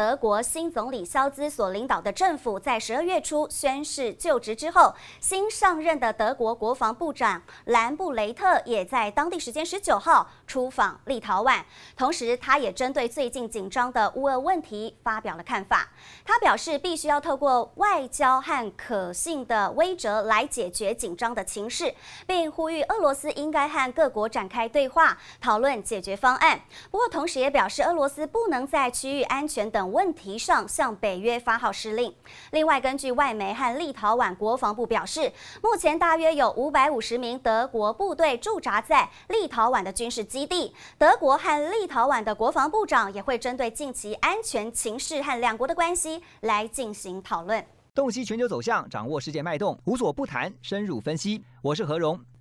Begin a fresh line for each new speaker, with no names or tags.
德国新总理肖兹所领导的政府在十二月初宣誓就职之后，新上任的德国国防部长兰布雷特也在当地时间十九号出访立陶宛，同时他也针对最近紧张的乌俄问题发表了看法。他表示，必须要透过外交和可信的威慑来解决紧张的情势，并呼吁俄罗斯应该和各国展开对话，讨论解决方案。不过，同时也表示，俄罗斯不能在区域安全等问题上向北约发号施令。另外，根据外媒和立陶宛国防部表示，目前大约有五百五十名德国部队驻扎在立陶宛的军事基地。德国和立陶宛的国防部长也会针对近期安全情势和两国的关系来进行讨论。
洞悉全球走向，掌握世界脉动，无所不谈，深入分析。我是何荣。